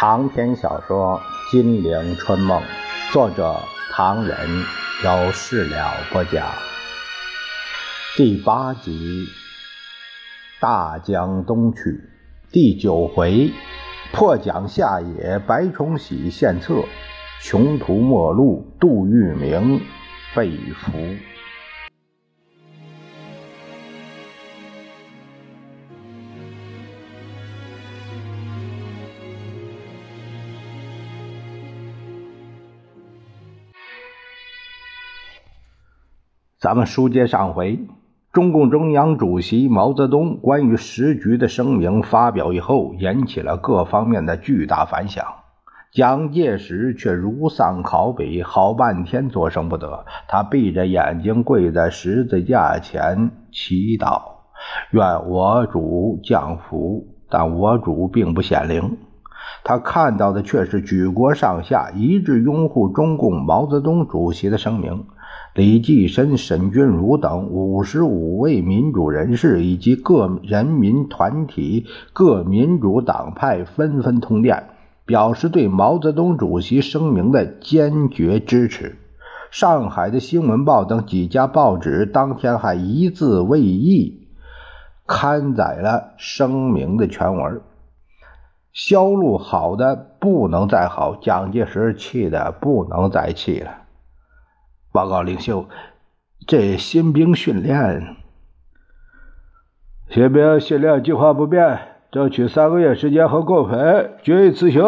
长篇小说《金陵春梦》，作者唐人，由事了不讲。第八集《大江东去》第九回破蒋下野，白崇禧献策，穷途末路，杜聿明被俘。咱们书接上回，中共中央主席毛泽东关于时局的声明发表以后，引起了各方面的巨大反响。蒋介石却如丧考妣，好半天作声不得。他闭着眼睛跪在十字架前祈祷，愿我主降福。但我主并不显灵，他看到的却是举国上下一致拥护中共毛泽东主席的声明。李济深、沈钧儒等五十五位民主人士以及各人民团体、各民主党派纷纷通电，表示对毛泽东主席声明的坚决支持。上海的《新闻报》等几家报纸当天还一字未译刊载了声明的全文。销路好的不能再好，蒋介石气得不能再气了。报告领袖，这新兵训练，新兵训练计划不变，争取三个月时间和共匪决一雌雄。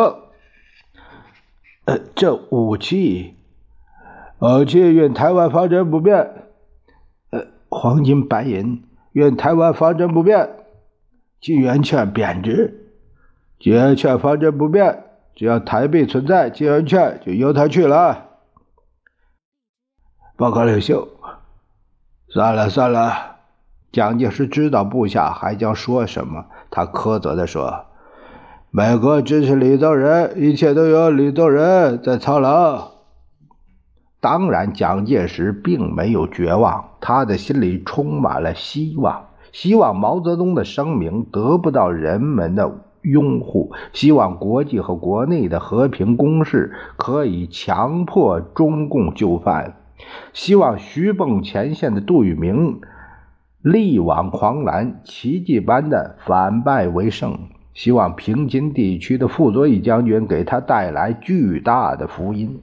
呃，这武器，武器运台湾方针不变。呃，黄金白银运台湾方针不变。金圆券贬值，金圆券方针不变，只要台币存在，金圆券就由他去了。报告领袖，算了算了。蒋介石知道部下还将说什么，他苛责地说：“美国支持李宗仁，一切都由李宗仁在操劳。”当然，蒋介石并没有绝望，他的心里充满了希望，希望毛泽东的声明得不到人们的拥护，希望国际和国内的和平攻势可以强迫中共就范。希望徐蚌前线的杜聿明力挽狂澜，奇迹般的反败为胜。希望平津地区的傅作义将军给他带来巨大的福音。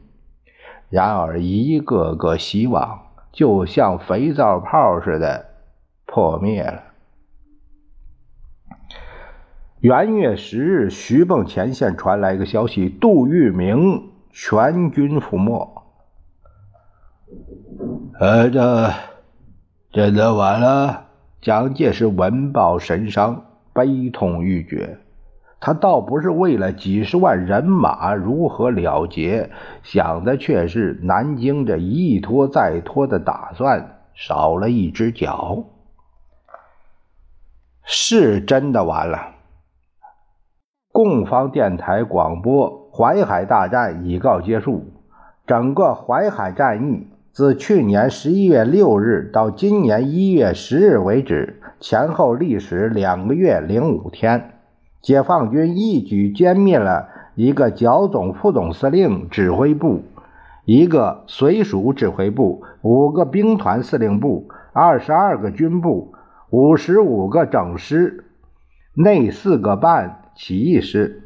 然而，一个个希望就像肥皂泡似的破灭了。元月十日，徐蚌前线传来一个消息：杜聿明全军覆没。呃，这真的完了。蒋介石闻报神伤，悲痛欲绝。他倒不是为了几十万人马如何了结，想的却是南京这一拖再拖的打算少了一只脚。是真的完了。共方电台广播：淮海大战已告结束，整个淮海战役。自去年十一月六日到今年一月十日为止，前后历时两个月零五天，解放军一举歼灭了一个剿总副总司令指挥部、一个随属指挥部、五个兵团司令部、二十二个军部、五十五个整师、内四个半起义师，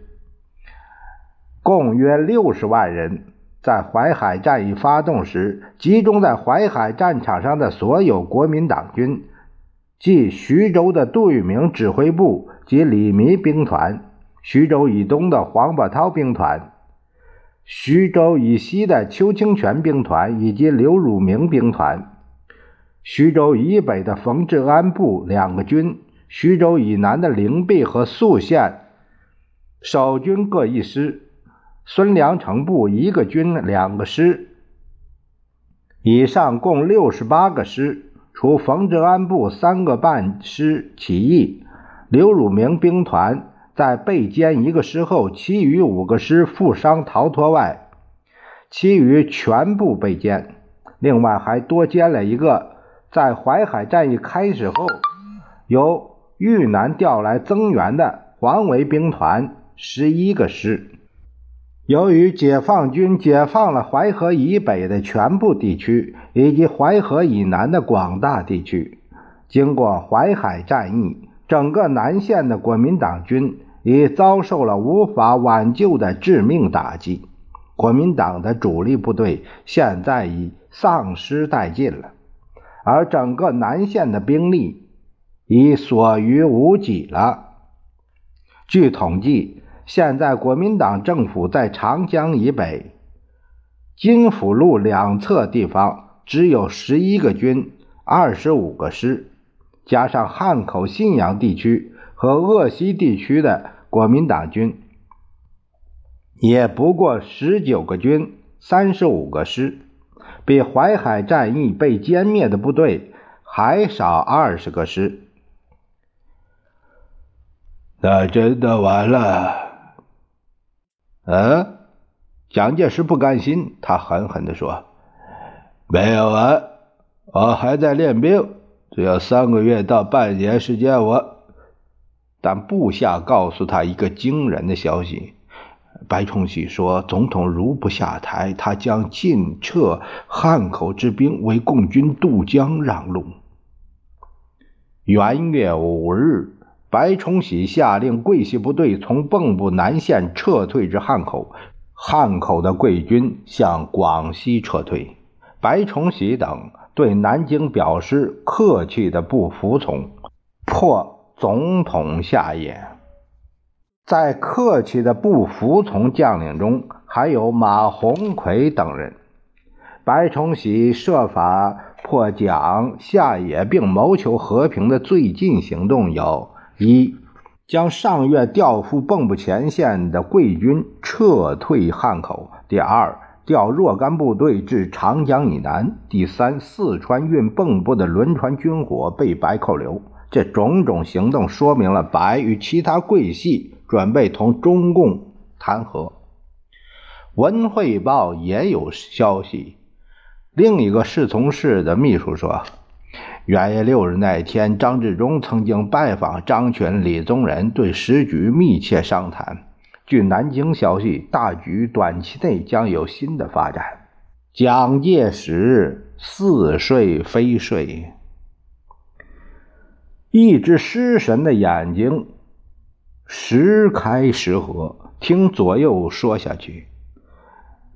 共约六十万人。在淮海战役发动时，集中在淮海战场上的所有国民党军，即徐州的杜聿明指挥部及李弥兵团，徐州以东的黄伯韬兵团，徐州以西的邱清泉兵团以及刘汝明兵团，徐州以北的冯治安部两个军，徐州以南的灵璧和宿县守军各一师。孙良诚部一个军两个师，以上共六十八个师，除冯治安部三个半师起义，刘汝明兵团在被歼一个师后，其余五个师负伤逃脱外，其余全部被歼。另外还多歼了一个在淮海战役开始后由豫南调来增援的黄维兵团十一个师。由于解放军解放了淮河以北的全部地区以及淮河以南的广大地区，经过淮海战役，整个南线的国民党军已遭受了无法挽救的致命打击。国民党的主力部队现在已丧失殆尽了，而整个南线的兵力已所余无几了。据统计。现在国民党政府在长江以北、金府路两侧地方只有十一个军、二十五个师，加上汉口、信阳地区和鄂西地区的国民党军，也不过十九个军、三十五个师，比淮海战役被歼灭的部队还少二十个师。那真的完了。嗯，蒋介石不甘心，他狠狠地说：“没有完，我还在练兵，只有三个月到半年时间。我……但部下告诉他一个惊人的消息：白崇禧说，总统如不下台，他将尽撤汉口之兵，为共军渡江让路。元月五日。”白崇禧下令桂系部队从蚌埠南线撤退至汉口，汉口的桂军向广西撤退。白崇禧等对南京表示客气的不服从，迫总统下野。在客气的不服从将领中，还有马鸿逵等人。白崇禧设法迫蒋下野，并谋求和平的最近行动有。一将上月调赴蚌埠前线的桂军撤退汉口。第二，调若干部队至长江以南。第三，四川运蚌埠的轮船军火被白扣留。这种种行动说明了白与其他桂系准备同中共谈和。《文汇报》也有消息，另一个侍从室的秘书说。元月六日那天，张治中曾经拜访张群、李宗仁，对时局密切商谈。据南京消息，大局短期内将有新的发展。蒋介石似睡非睡，一只失神的眼睛时开时合，听左右说下去。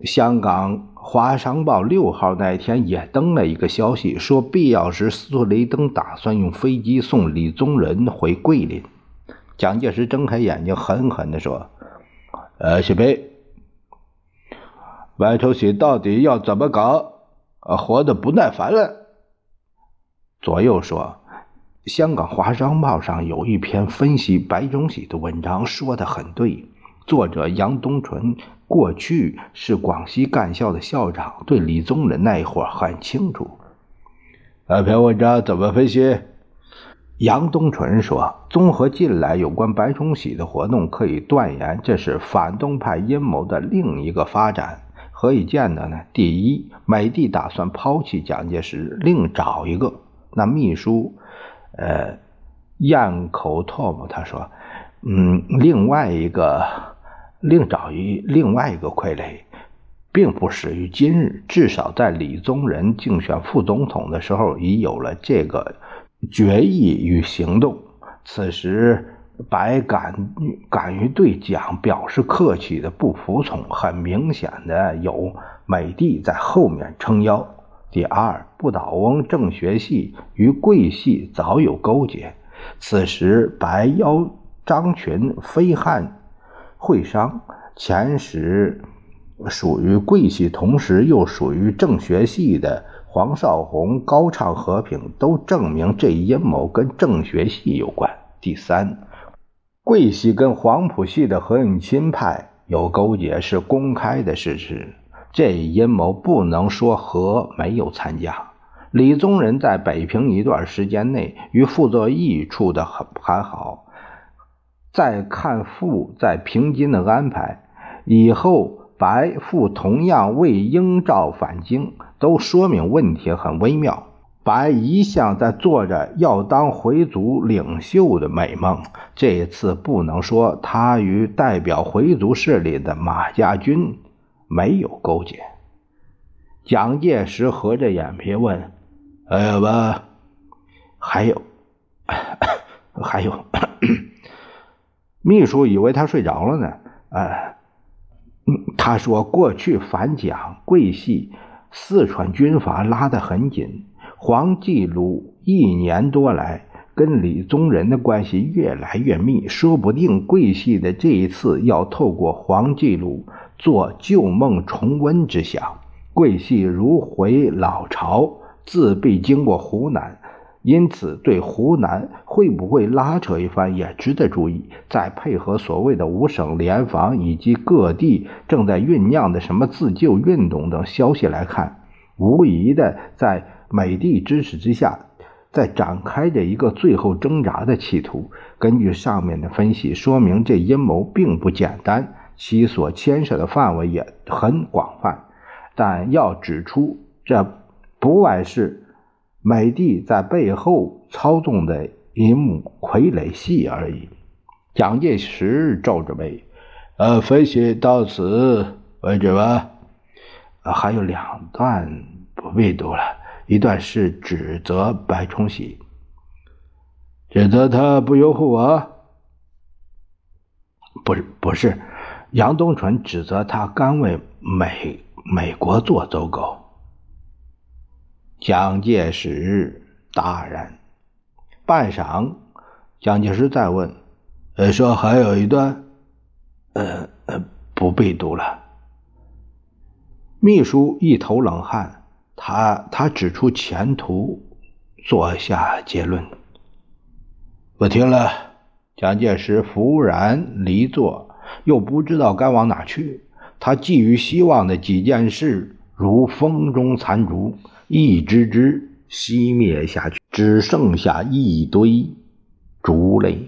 香港。华商报六号那天也登了一个消息，说必要时斯图雷登打算用飞机送李宗仁回桂林。蒋介石睁开眼睛，狠狠地说：“呃，小贝，白崇禧到底要怎么搞？呃，活得不耐烦了。”左右说：“香港华商报上有一篇分析白崇禧的文章，说的很对。作者杨东纯。”过去是广西干校的校长，对李宗仁那一伙很清楚。那篇文章怎么分析？杨东纯说，综合近来有关白崇禧的活动，可以断言这是反动派阴谋的另一个发展。何以见得呢？第一，美帝打算抛弃蒋介石，另找一个。那秘书，呃，咽口唾沫，他说，嗯，另外一个。另找一另外一个傀儡，并不始于今日。至少在李宗仁竞选副总统的时候，已有了这个决议与行动。此时，白敢敢于对蒋表示客气的不服从，很明显的有美帝在后面撑腰。第二，不倒翁政学系与桂系早有勾结。此时，白邀张群、飞汉。会商前时属于桂系，同时又属于政学系的黄绍竑高唱和平，都证明这一阴谋跟政学系有关。第三，桂系跟黄埔系的何应钦派有勾结是公开的事实，这一阴谋不能说和没有参加。李宗仁在北平一段时间内与傅作义处的很还好。再看傅在平津的安排，以后白傅同样为英照返京，都说明问题很微妙。白一向在做着要当回族领袖的美梦，这一次不能说他与代表回族势力的马家军没有勾结。蒋介石合着眼皮问：“还有吧？还有，还有。”秘书以为他睡着了呢。呃，他说：“过去反蒋桂系四川军阀拉得很紧。”黄继鲁一年多来跟李宗仁的关系越来越密，说不定桂系的这一次要透过黄继鲁做旧梦重温之想。桂系如回老巢，自必经过湖南，因此对湖南会不会拉扯一番也值得注意。再配合所谓的五省联防以及各地正在酝酿的什么自救运动等消息来看，无疑的在。美帝支持之下，在展开着一个最后挣扎的企图。根据上面的分析，说明这阴谋并不简单，其所牵涉的范围也很广泛。但要指出，这不外是美帝在背后操纵的一幕傀儡戏而已。蒋介石皱着眉：“呃，分析到此为止吧。呃还有两段不必读了。”一段是指责白崇禧，指责他不拥护我，不是不是，杨东纯指责他甘为美美国做走狗。蒋介石大然，半晌，蒋介石再问：“呃，说还有一段，呃呃，不必读了。”秘书一头冷汗。他他指出前途，做下结论。我听了，蒋介石忽然离座，又不知道该往哪去。他寄予希望的几件事，如风中残烛，一只只熄灭下去，只剩下一堆烛泪。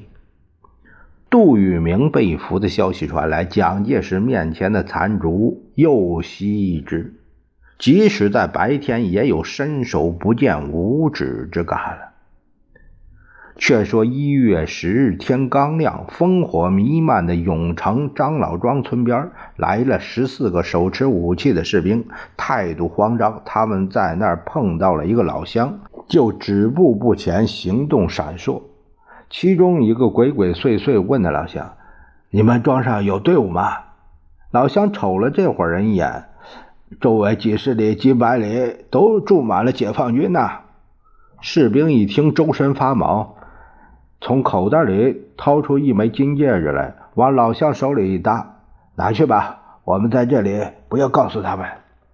杜聿明被俘的消息传来，蒋介石面前的残烛又熄一只。即使在白天，也有伸手不见五指之感了。却说一月十日天刚亮，烽火弥漫的永城张老庄村边来了十四个手持武器的士兵，态度慌张。他们在那儿碰到了一个老乡，就止步不前，行动闪烁。其中一个鬼鬼祟祟问那老乡：“你们庄上有队伍吗？”老乡瞅了这伙人一眼。周围几十里、几百里都住满了解放军呐！士兵一听，周身发毛，从口袋里掏出一枚金戒指来，往老乡手里一搭：“拿去吧，我们在这里，不要告诉他们。”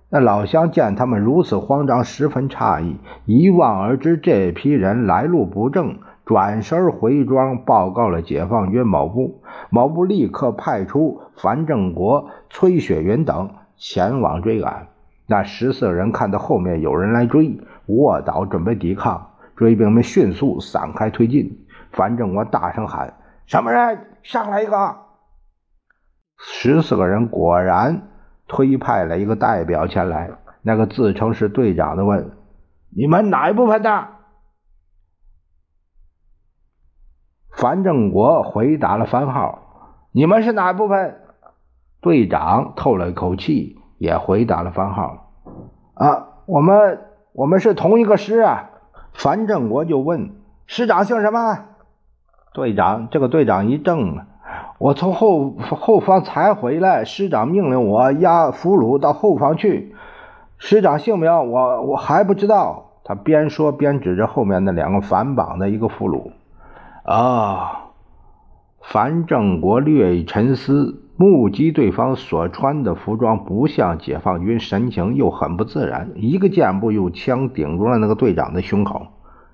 那老乡见他们如此慌张，十分诧异，一望而知这批人来路不正，转身回庄报告了解放军某部。某部立刻派出樊正国、崔雪云等。前往追赶，那十四人看到后面有人来追，卧倒准备抵抗。追兵们迅速散开推进。樊正国大声喊：“什么人？上来一个！”十四个人果然推派了一个代表前来。那个自称是队长的问：“你们哪一部分的？”樊正国回答了番号：“你们是哪一部分？”队长透了一口气，也回答了番号：“啊，我们我们是同一个师啊。”樊正国就问：“师长姓什么？”队长这个队长一怔：“我从后后方才回来，师长命令我押俘虏到后方去。师长姓名我我还不知道。”他边说边指着后面那两个反绑的一个俘虏。啊，樊正国略一沉思。目击对方所穿的服装不像解放军，神情又很不自然。一个箭步，用枪顶住了那个队长的胸口，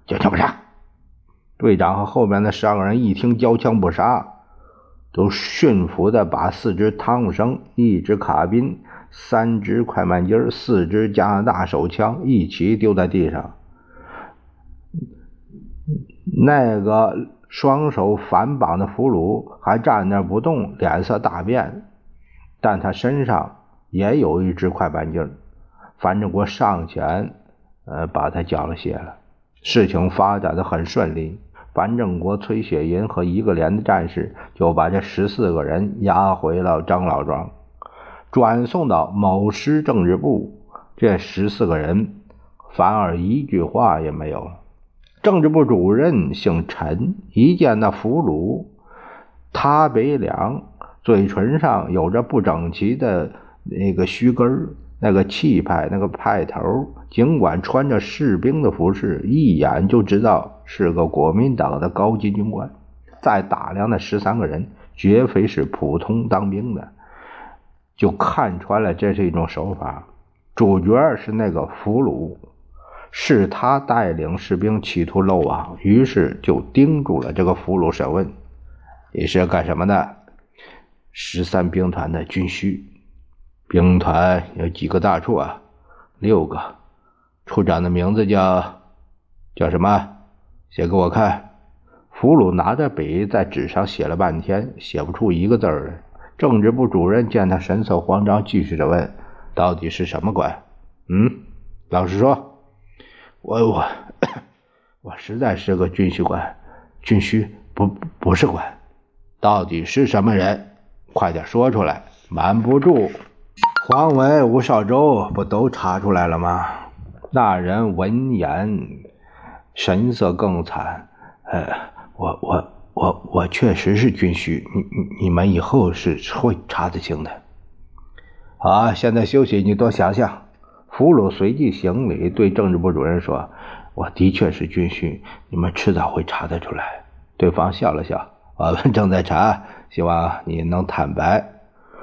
交枪不杀。队长和后面的十二个人一听交枪不杀，都驯服的把四支汤姆生、一支卡宾、三支快慢机、四支加拿大手枪一起丢在地上。那个。双手反绑的俘虏还站那不动，脸色大变，但他身上也有一支快板镜。樊振国上前，呃，把他缴了械了。事情发展的很顺利。樊正国、崔雪银和一个连的战士就把这十四个人押回了张老庄，转送到某师政治部。这十四个人反而一句话也没有了。政治部主任姓陈，一见那俘虏，他鼻梁嘴唇上有着不整齐的那个须根那个气派，那个派头，尽管穿着士兵的服饰，一眼就知道是个国民党的高级军官。再打量那十三个人，绝非是普通当兵的，就看穿了这是一种手法。主角是那个俘虏，是他带领士兵企图漏网，于是就盯住了这个俘虏审问：“你是干什么的？”十三兵团的军需。兵团有几个大处啊？六个。处长的名字叫叫什么？写给我看。俘虏拿着笔在纸上写了半天，写不出一个字来。政治部主任见他神色慌张，继续着问：“到底是什么官？”嗯，老实说，我我 我实在是个军需官，军需不不是官。到底是什么人？快点说出来，瞒不住。黄文、吴少洲不都查出来了吗？那人闻言，神色更惨。呃，我我我我确实是军需，你你你们以后是会查得清的。好，现在休息，你多想想。俘虏随即行礼，对政治部主任说：“我的确是军需，你们迟早会查得出来。”对方笑了笑：“我们正在查，希望你能坦白。”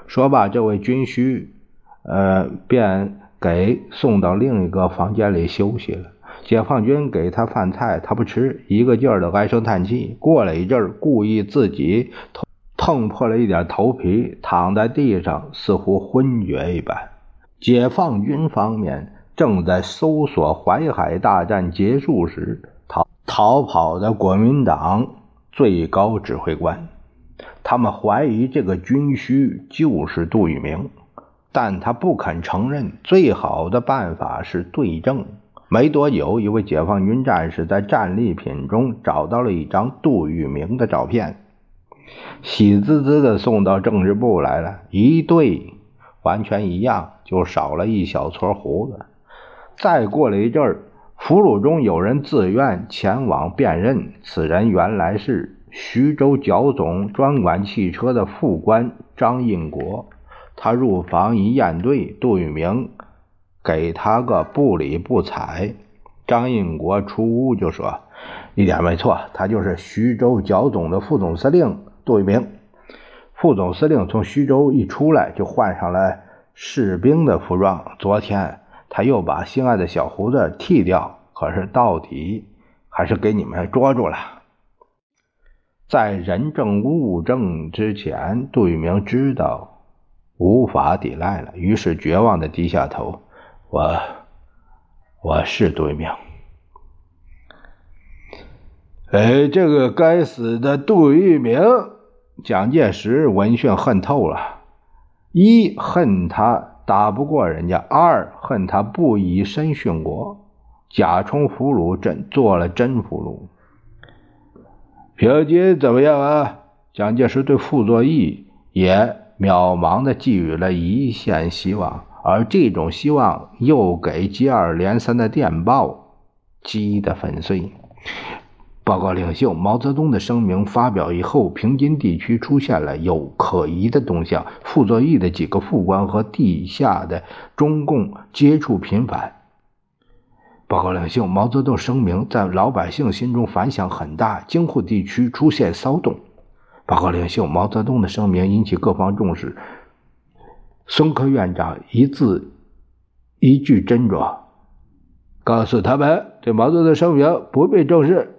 说罢，这位军需。呃，便给送到另一个房间里休息了。解放军给他饭菜，他不吃，一个劲儿的唉声叹气。过了一阵儿，故意自己碰破了一点头皮，躺在地上，似乎昏厥一般。解放军方面正在搜索淮海大战结束时逃逃跑的国民党最高指挥官，他们怀疑这个军需就是杜聿明。但他不肯承认。最好的办法是对证。没多久，一位解放军战士在战利品中找到了一张杜聿明的照片，喜滋滋的送到政治部来了。一对，完全一样，就少了一小撮胡子。再过了一阵儿，俘虏中有人自愿前往辨认，此人原来是徐州剿总专管汽车的副官张印国。他入房一验对，杜聿明给他个不理不睬。张印国出屋就说：“一点没错，他就是徐州剿总的副总司令杜聿明。”副总司令从徐州一出来就换上了士兵的服装。昨天他又把心爱的小胡子剃掉，可是到底还是给你们捉住了。在人证物证之前，杜聿明知道。无法抵赖了，于是绝望的低下头。我，我是杜聿明。哎，这个该死的杜聿明！蒋介石闻讯恨透了：一恨他打不过人家，二恨他不以身殉国，假充俘虏，真做了真俘虏。平津怎么样啊？蒋介石对傅作义也。渺茫的寄予了一线希望，而这种希望又给接二连三的电报击得粉碎。报告领袖，毛泽东的声明发表以后，平津地区出现了有可疑的动向，傅作义的几个副官和地下的中共接触频繁。报告领袖，毛泽东声明在老百姓心中反响很大，京沪地区出现骚动。报告领袖，毛泽东的声明引起各方重视。孙科院长一字一句斟酌，告诉他们，这毛泽东的声明不被重视。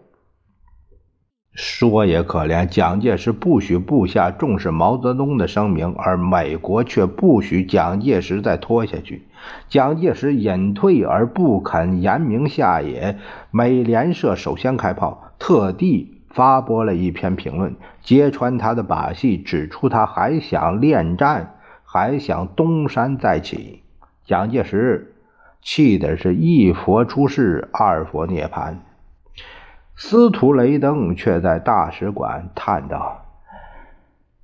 说也可怜，蒋介石不许部下重视毛泽东的声明，而美国却不许蒋介石再拖下去。蒋介石隐退而不肯严明下野，美联社首先开炮，特地。发播了一篇评论，揭穿他的把戏，指出他还想恋战，还想东山再起。蒋介石气的是一佛出世，二佛涅槃。司徒雷登却在大使馆叹道：“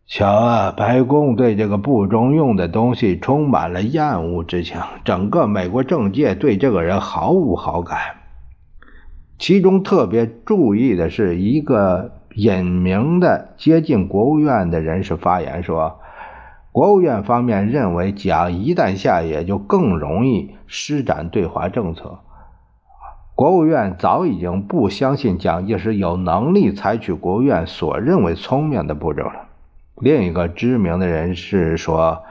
瞧啊，白宫对这个不中用的东西充满了厌恶之情，整个美国政界对这个人毫无好感。其中特别注意的是，一个隐名的接近国务院的人士发言说，国务院方面认为，蒋一旦下野，就更容易施展对华政策。”国务院早已经不相信蒋介石有能力采取国务院所认为聪明的步骤了。另一个知名的人士说：“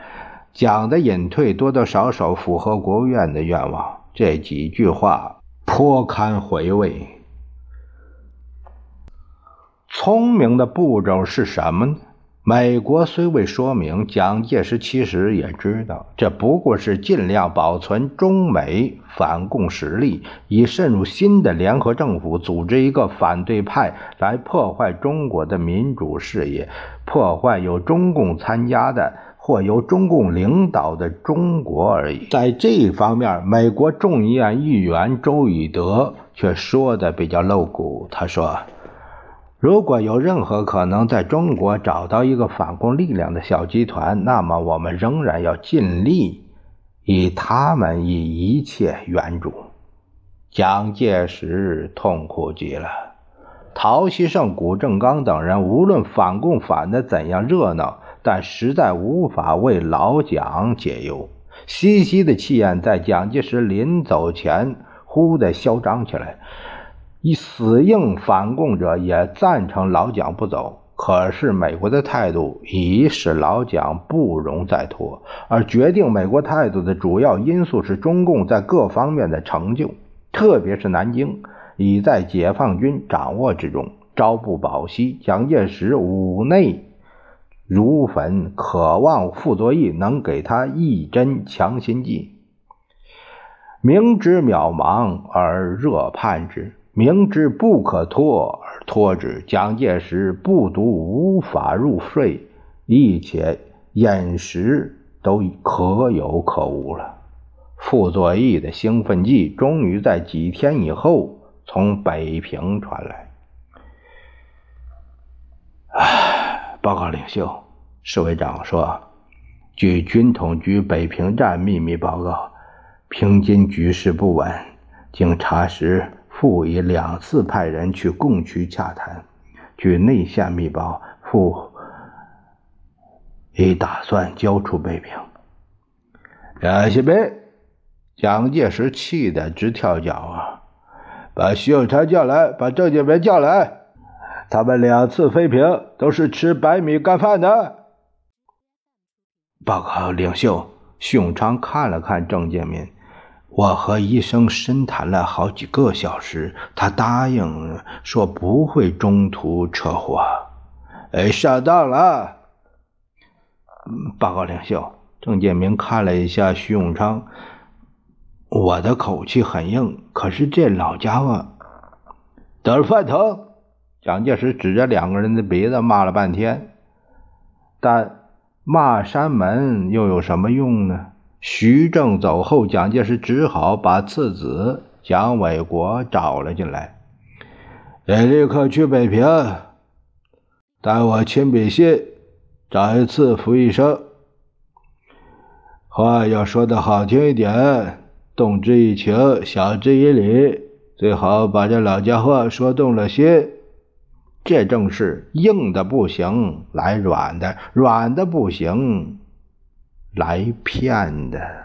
蒋的隐退多多少少符合国务院的愿望。”这几句话颇堪回味。聪明的步骤是什么呢？美国虽未说明，蒋介石其实也知道，这不过是尽量保存中美反共实力，以渗入新的联合政府，组织一个反对派来破坏中国的民主事业，破坏有中共参加的或由中共领导的中国而已。在这一方面，美国众议院议员周以德却说的比较露骨，他说。如果有任何可能在中国找到一个反共力量的小集团，那么我们仍然要尽力以他们以一切援助。蒋介石痛苦极了，陶希圣、谷正刚等人无论反共反的怎样热闹，但实在无法为老蒋解忧。西西的气焰在蒋介石临走前忽地嚣张起来。以死硬反共者也赞成老蒋不走，可是美国的态度已使老蒋不容再拖，而决定美国态度的主要因素是中共在各方面的成就，特别是南京已在解放军掌握之中，朝不保夕。蒋介石五内如焚，渴望傅作义能给他一针强心剂，明知渺茫而热盼之。明知不可拖而拖之，蒋介石不独无法入睡，一切饮食都可有可无了。傅作义的兴奋剂终于在几天以后从北平传来。唉，报告领袖，侍卫长说，据军统局北平站秘密报告，平津局势不稳，经查实。傅已两次派人去共区洽谈，据内线密报，傅已打算交出北平。两西北，蒋介石气得直跳脚啊！把徐永昌叫来，把郑介民叫来，他们两次飞平都是吃白米干饭的。报告领袖，徐永昌看了看郑介民。我和医生深谈了好几个小时，他答应说不会中途车祸。哎，上当了！报告领袖，郑建明看了一下徐永昌，我的口气很硬，可是这老家伙得了饭疼。蒋介石指着两个人的鼻子骂了半天，但骂山门又有什么用呢？徐正走后，蒋介石只好把次子蒋纬国找了进来。也立刻去北平，带我亲笔信找一次傅医生。话要说的好听一点，动之以情，晓之以理，最好把这老家伙说动了心。这正是硬的不行，来软的；软的不行。来骗的。